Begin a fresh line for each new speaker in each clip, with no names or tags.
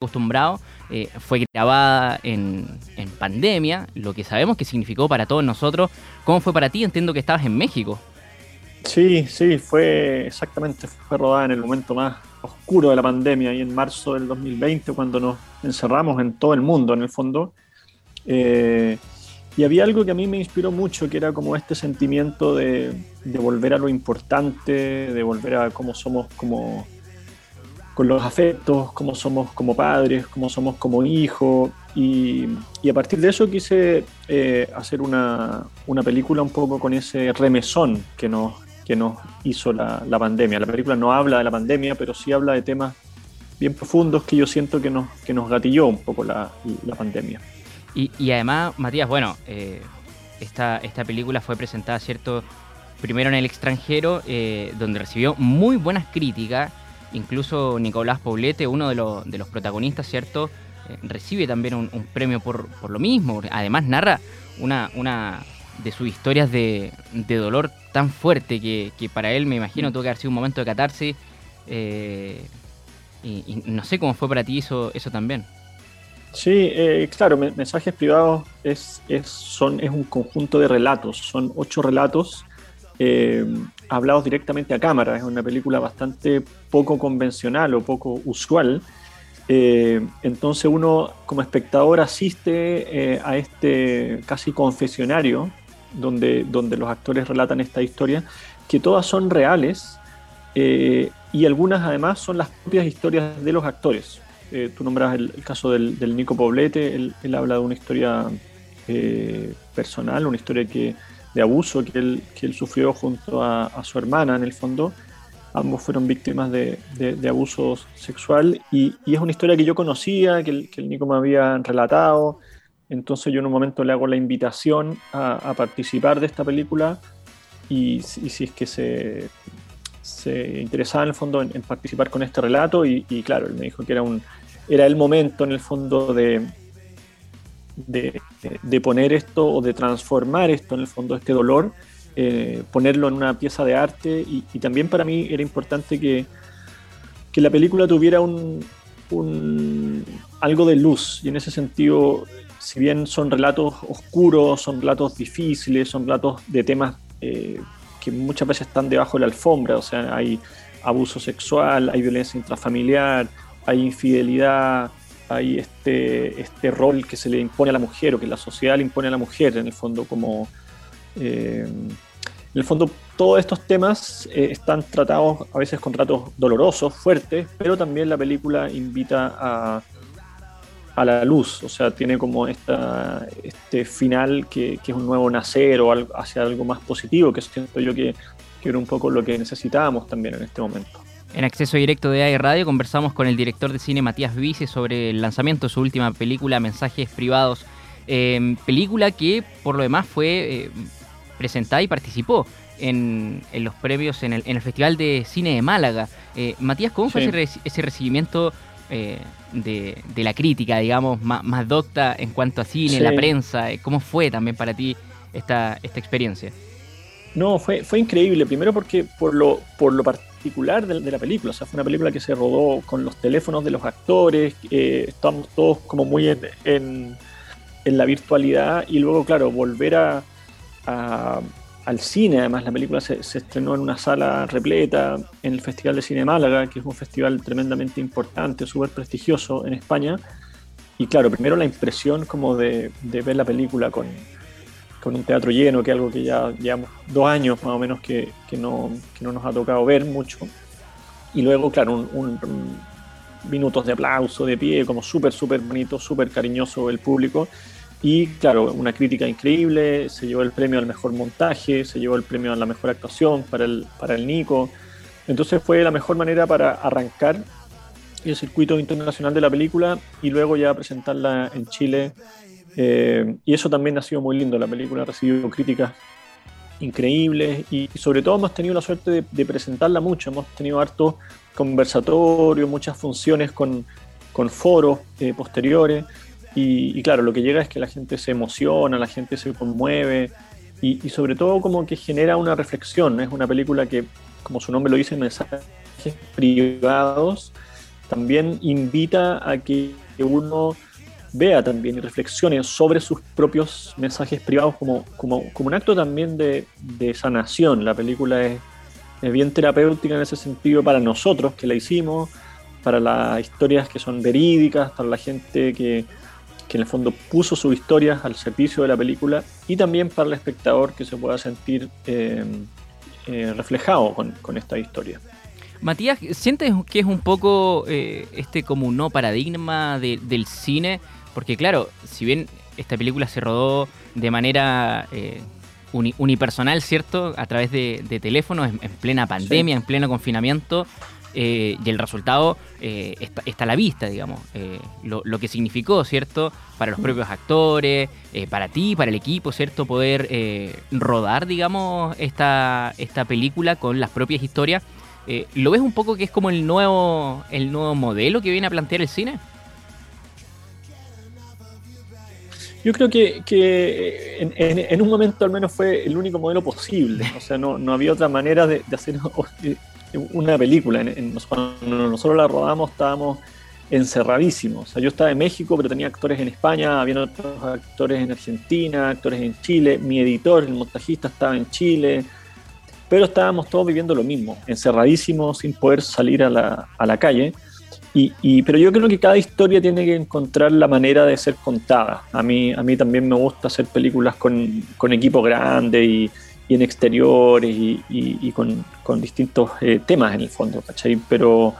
acostumbrados. Eh, fue grabada en, pandemia, lo que sabemos que significó para todos nosotros. ¿Cómo fue para ti? Entiendo que estabas en México.
Sí, sí, fue exactamente, fue rodada en el momento más oscuro de la pandemia, y en marzo del 2020, cuando nos encerramos en todo el mundo, en el fondo. Eh, y había algo que a mí me inspiró mucho, que era como este sentimiento de, de volver a lo importante, de volver a cómo somos como con los afectos, cómo somos como padres, cómo somos como hijos. Y, a partir de eso quise eh, hacer una, una, película un poco con ese remesón que nos, que nos hizo la, la, pandemia. La película no habla de la pandemia, pero sí habla de temas bien profundos que yo siento que nos, que nos gatilló un poco la, la pandemia.
Y, además, Matías, bueno, eh, esta, esta película fue presentada, ¿cierto? Primero en el extranjero, eh, donde recibió muy buenas críticas Incluso Nicolás Poblete, uno de, los, de los protagonistas, ¿cierto? Eh, recibe también un, premio por, lo mismo. Además narra una, una de sus historias de, dolor tan fuerte que, para él, me imagino, tuvo que haber sido un momento de catarse. Eh, y, no sé cómo fue para ti eso, eso también.
Sí, eh, claro, mensajes privados es, es, son, es un conjunto de relatos, son ocho relatos eh, hablados directamente a cámara. Es una película bastante poco convencional o poco usual. Eh, entonces uno como espectador asiste eh, a este casi confesionario donde, donde los actores relatan esta historia, que todas son reales y algunas además son las propias historias de los actores. tú nombras el, caso del, Nico Poblete, él, él, habla de una historia personal, una historia que de abuso que él, que él sufrió junto a, su hermana en el fondo. Ambos fueron víctimas de, de, abuso sexual y, y, es una historia que yo conocía, que el, que el, Nico me había relatado. Entonces yo en un momento le hago la invitación a, participar de esta película y, si es que se, se interesaba en el fondo en, participar con este relato y, y, claro, él me dijo que era, un, era el momento en el fondo de, de, poner esto o de transformar esto en el fondo, este dolor, eh, ponerlo en una pieza de arte. Y, también para mí era importante que, que la película tuviera un, algo de luz. Y en ese sentido, si bien son relatos oscuros, son relatos difíciles, son relatos de temas eh, que muchas veces están debajo de la alfombra, o sea, hay abuso sexual, hay violencia intrafamiliar, hay infidelidad, hay este, este rol que se le impone a la mujer o que la sociedad le impone a la mujer, en el fondo, como. Eh, en el fondo, todos estos temas eh, están tratados a veces con tratos dolorosos, fuertes, pero también la película invita a, a la luz, o sea, tiene como esta, este final que, que es un nuevo nacer o algo, hacia algo más positivo, que siento yo que, que era un poco lo que necesitábamos también en este momento.
En acceso directo de AI Radio conversamos con el director de cine Matías Vice sobre el lanzamiento de su última película, Mensajes Privados. Em, película que por lo demás fue eh, presentada y participó en, los premios en el, Festival de Cine de Málaga. Eh, Matías, ¿cómo fue ese, recibimiento eh, de, la crítica, digamos, más, docta en cuanto a cine, la prensa? ¿Cómo fue también para ti esta, esta experiencia?
No, fue, fue increíble. Primero porque por lo, por lo particular de, la película. O sea, fue una película que se rodó con los teléfonos de los actores, eh, estamos todos como muy en, la virtualidad y luego, claro, volver a, al cine. Además, la película se, estrenó en una sala repleta en el Festival de Cine Málaga, que es un festival tremendamente importante, súper prestigioso en España. Y claro, primero la impresión como de ver la película con, con un teatro lleno, que es algo que ya llevamos dos años más o menos que, que, no, que no, nos ha tocado ver mucho. Y luego, claro, un, minutos de aplauso, de pie, como súper, súper bonito, súper cariñoso el público. Y claro, una crítica increíble, se llevó el premio al mejor montaje, se llevó el premio a la mejor actuación para el, para el Nico. Entonces fue la mejor manera para arrancar el circuito internacional de la película y luego ya presentarla en Chile eh, y eso también ha sido muy lindo. La película ha recibido críticas increíbles y, sobre todo hemos tenido la suerte de, presentarla mucho. Hemos tenido harto conversatorio, muchas funciones con, con foros eh, posteriores. Y, claro, lo que llega es que la gente se emociona, la gente se conmueve y, sobre todo como que genera una reflexión. Es una película que, como su nombre lo dice, mensajes privados también invita a que uno vea también y reflexione sobre sus propios mensajes privados como, como, como un acto también de, de sanación. La película es, es, bien terapéutica en ese sentido para nosotros que la hicimos, para las historias que son verídicas, para la gente que, que en el fondo puso sus historias al servicio de la película y también para el espectador que se pueda sentir eh, eh, reflejado con, con, esta historia.
Matías, ¿sientes que es un poco eh, este como un no paradigma de, del cine? Porque claro, si bien esta película se rodó de manera eh, uni, unipersonal, ¿cierto? A través de, de teléfonos, en, en, plena pandemia, sí. en pleno confinamiento, eh, y el resultado eh, está, está, a la vista, digamos. Eh, lo, lo, que significó, ¿cierto? Para los propios actores, para ti, para el equipo, ¿cierto? Poder rodar, digamos, esta, esta película con las propias historias. ¿Lo ves un poco que es como el nuevo, el nuevo modelo que viene a plantear el cine?
Yo creo que, que en, en, un momento al menos fue el único modelo posible. O sea, no, no había otra manera de, hacer una película. Cuando nosotros la rodamos estábamos encerradísimos. O sea, yo estaba en México, pero tenía actores en España, había otros actores en Argentina, actores en Chile. Mi editor, el montajista, estaba en Chile. Pero estábamos todos viviendo lo mismo, encerradísimos, sin poder salir a la, a la calle. Y, y, pero yo creo que cada historia tiene que encontrar la manera de ser contada. A mí, a mí también me gusta hacer películas con, con equipo grande y, y en exteriores y, y con, con, distintos eh, temas en el fondo, ¿cachai? Pero,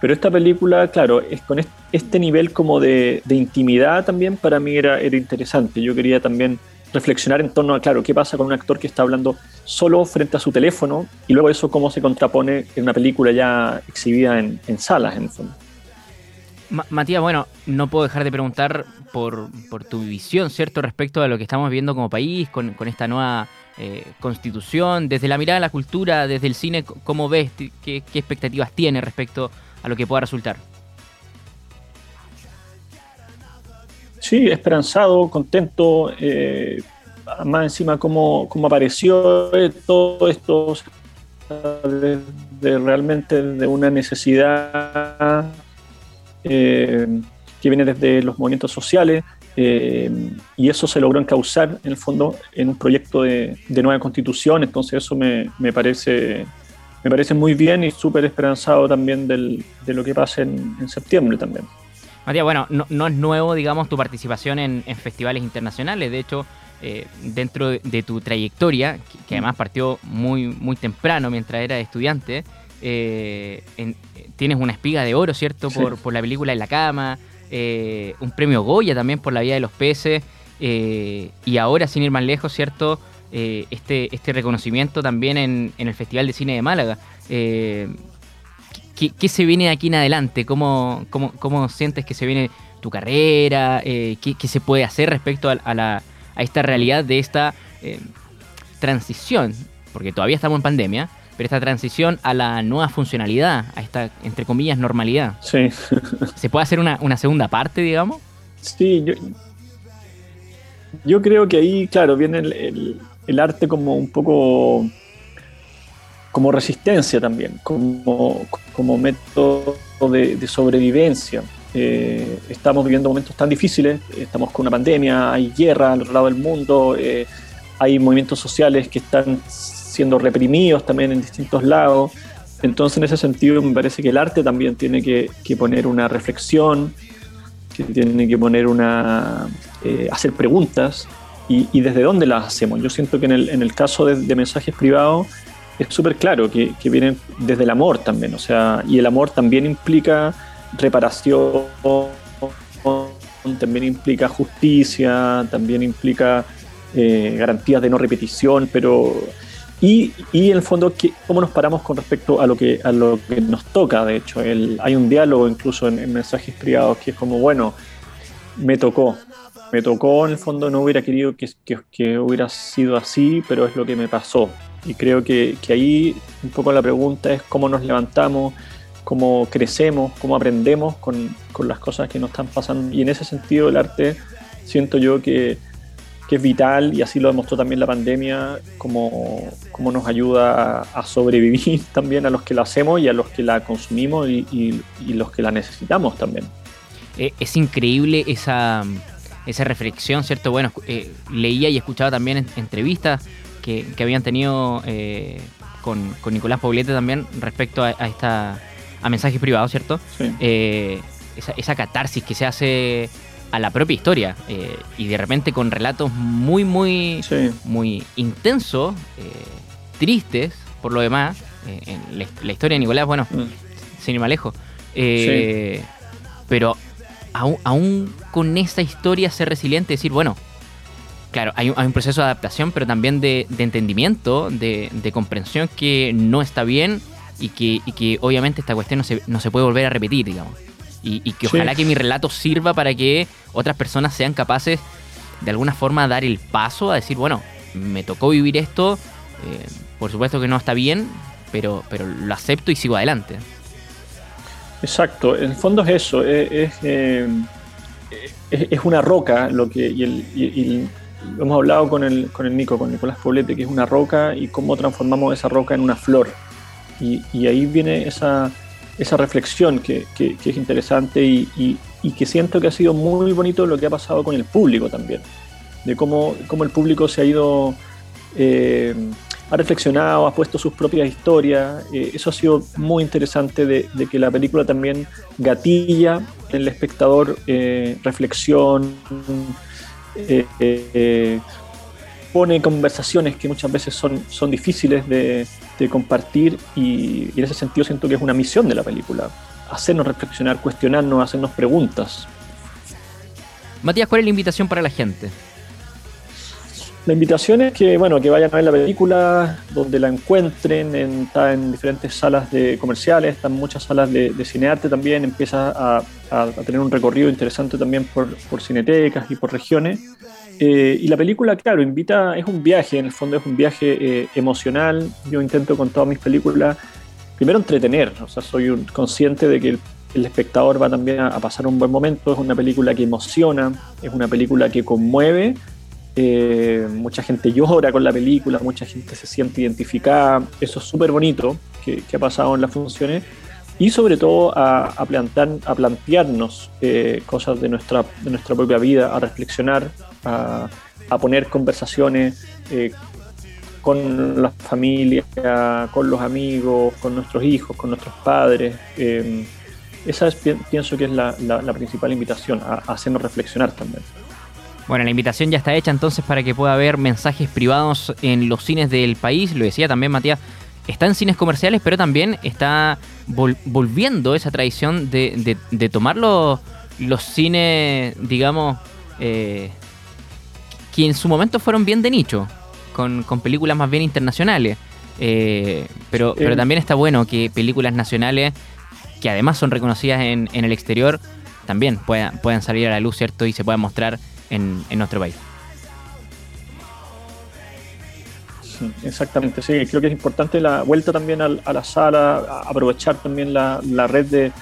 pero esta película, claro, es con este nivel como de, de intimidad también para mí era, era, interesante. Yo quería también reflexionar en torno a, claro, qué pasa con un actor que está hablando solo frente a su teléfono y luego eso cómo se contrapone en una película ya exhibida en, en salas, en el fondo.
Matías, bueno, no puedo dejar de preguntar por, por, tu visión, ¿cierto?, respecto a lo que estamos viendo como país, con, con esta nueva eh, constitución, desde la mirada de la cultura, desde el cine, ¿cómo ves? ¿Qué, qué expectativas tienes respecto a lo que pueda resultar?
Sí, esperanzado, contento, eh, más encima cómo, cómo apareció todo esto realmente de una necesidad eh, que viene desde los movimientos sociales, eh, y eso se logró encauzar en el fondo en un proyecto de, de nueva constitución, entonces eso me, me, parece, me parece muy bien y súper esperanzado también del, de lo que pase en, en septiembre también.
Matías, bueno, no, no, es nuevo, digamos, tu participación en, en festivales internacionales, de hecho, eh, dentro de, tu trayectoria, que, que, además partió muy, muy temprano mientras era estudiante, eh, en, tienes una espiga de oro, ¿cierto? Por, sí. por la película En la cama, eh, un premio Goya también por La vida de los peces, y ahora, sin ir más lejos, ¿cierto? Este, este reconocimiento también en, en, el Festival de Cine de Málaga. ¿Qué, ¿qué, se viene de aquí en adelante? ¿Cómo, cómo, cómo sientes que se viene tu carrera? ¿qué, ¿qué, se puede hacer respecto a, a, la, a esta realidad de esta transición? Porque todavía estamos en pandemia, pero esta transición a la nueva funcionalidad, a esta, entre comillas, normalidad.
Sí.
¿Se puede hacer una, una segunda parte, digamos?
Sí, yo, yo creo que ahí, claro, viene el, el, el, arte como un poco como resistencia también, como, como método de, de sobrevivencia. Eh, estamos viviendo momentos tan difíciles, estamos con una pandemia, hay guerra al otro lado del mundo, eh, hay movimientos sociales que están siendo reprimidos también en distintos lados. Entonces, en ese sentido, me parece que el arte también tiene que, que poner una reflexión, que tiene que poner una. Eh, hacer preguntas y, y, desde dónde las hacemos. Yo siento que en el, en el caso de, de mensajes privados es súper claro que, que, vienen desde el amor también, o sea, y el amor también implica reparación, también implica justicia, también implica eh, garantías de no repetición, pero y, y, en el fondo, ¿cómo nos paramos con respecto a lo que, a lo que nos toca? De hecho, hay un diálogo incluso en, en, mensajes privados que es como, bueno, me tocó, me tocó, en el fondo no hubiera querido que, que, que hubiera sido así, pero es lo que me pasó. Y creo que, que, ahí un poco la pregunta es cómo nos levantamos, cómo crecemos, cómo aprendemos con, con las cosas que nos están pasando. Y en ese sentido el arte siento yo que que es vital y así lo demostró también la pandemia, como, como nos ayuda a, sobrevivir también a los que la hacemos y a los que la consumimos y, los que la necesitamos también.
Eh, es increíble esa, esa reflexión, ¿cierto? Bueno, eh, leía y escuchaba también entrevistas que, habían tenido eh, con, Nicolás Poblete también respecto a, esta a mensajes privados, ¿cierto? esa, esa catarsis que se hace a la propia historia eh, y de repente con relatos muy, muy, muy intensos, eh, tristes por lo demás. Eh, en la, historia de Nicolás, bueno, mm. sin ir más lejos. Pero aún, con esa historia ser resiliente, decir, bueno, claro, hay un, proceso de adaptación, pero también de, entendimiento, de, comprensión que no está bien y que, y que obviamente esta cuestión no se, no se puede volver a repetir, digamos y, que ojalá que mi relato sirva para que otras personas sean capaces de alguna forma dar el paso a decir, bueno, me tocó vivir esto, eh, por supuesto que no está bien, pero, pero lo acepto y sigo adelante.
Exacto, en el fondo es eso, es, eh, es, una roca lo que, y, hemos hablado con el, con el Nico, con Nicolás Poblete, que es una roca y cómo transformamos esa roca en una flor. y ahí viene esa, esa reflexión que, es interesante y, que siento que ha sido muy bonito lo que ha pasado con el público también, de cómo, cómo el público se ha ido, eh, ha reflexionado, ha puesto sus propias historias, eh, eso ha sido muy interesante de, que la película también gatilla en el espectador eh, reflexión, pone conversaciones que muchas veces son, son difíciles de, compartir y, en ese sentido siento que es una misión de la película, hacernos reflexionar, cuestionarnos, hacernos preguntas.
Matías, ¿cuál es la invitación para la gente?
La invitación es que, bueno, que vayan a ver la película, donde la encuentren, está en diferentes salas de comerciales, está en muchas salas de, de cinearte también, empieza a, tener un recorrido interesante también por, por cinetecas y por regiones. Eh, y la película, claro, invita, es un viaje, en el fondo es un viaje eh, emocional. Yo intento con todas mis películas, primero entretener, o sea, soy un, consciente de que el, espectador va también a, pasar un buen momento, es una película que emociona, es una película que conmueve, eh, mucha gente llora con la película, mucha gente se siente identificada, eso es súper bonito que, ha pasado en las funciones y sobre todo a, a, plantar, a plantearnos cosas de nuestra, de nuestra propia vida, a reflexionar, a, poner conversaciones eh, con la familia, con los amigos, con nuestros hijos, con nuestros padres. Eh, esa es, pienso que es la, principal invitación, a, hacernos reflexionar también.
Bueno, la invitación ya está hecha entonces para que pueda haber mensajes privados en los cines del país. Lo decía también Matías, está en cines comerciales, pero también está volviendo esa tradición de, tomar los, cines, digamos, eh, que en su momento fueron bien de nicho, con, películas más bien internacionales. Eh, pero, pero también está bueno que películas nacionales, que además son reconocidas en, el exterior, también puedan, puedan salir a la luz, ¿cierto? Y se puedan mostrar en, nuestro país.
exactamente, sí. Creo que es importante la vuelta también a, la sala, aprovechar también la, red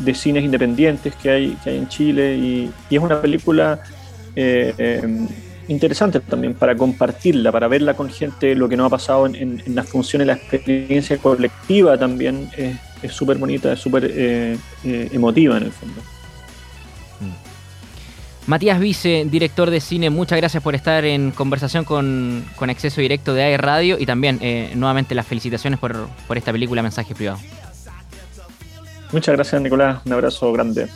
de, cines independientes que hay, que hay en Chile. Y, es una película eh, em, interesante también para compartirla, para verla con gente, lo que nos ha pasado en, en, las funciones, la experiencia colectiva también es súper bonita, es súper eh, eh, emotiva en el fondo.
Matías Vice, director de cine, muchas gracias por estar en conversación con, con Acceso Directo de AE Radio y también eh, nuevamente las felicitaciones por, por esta película Mensaje Privado.
Muchas gracias Nicolás, un abrazo grande.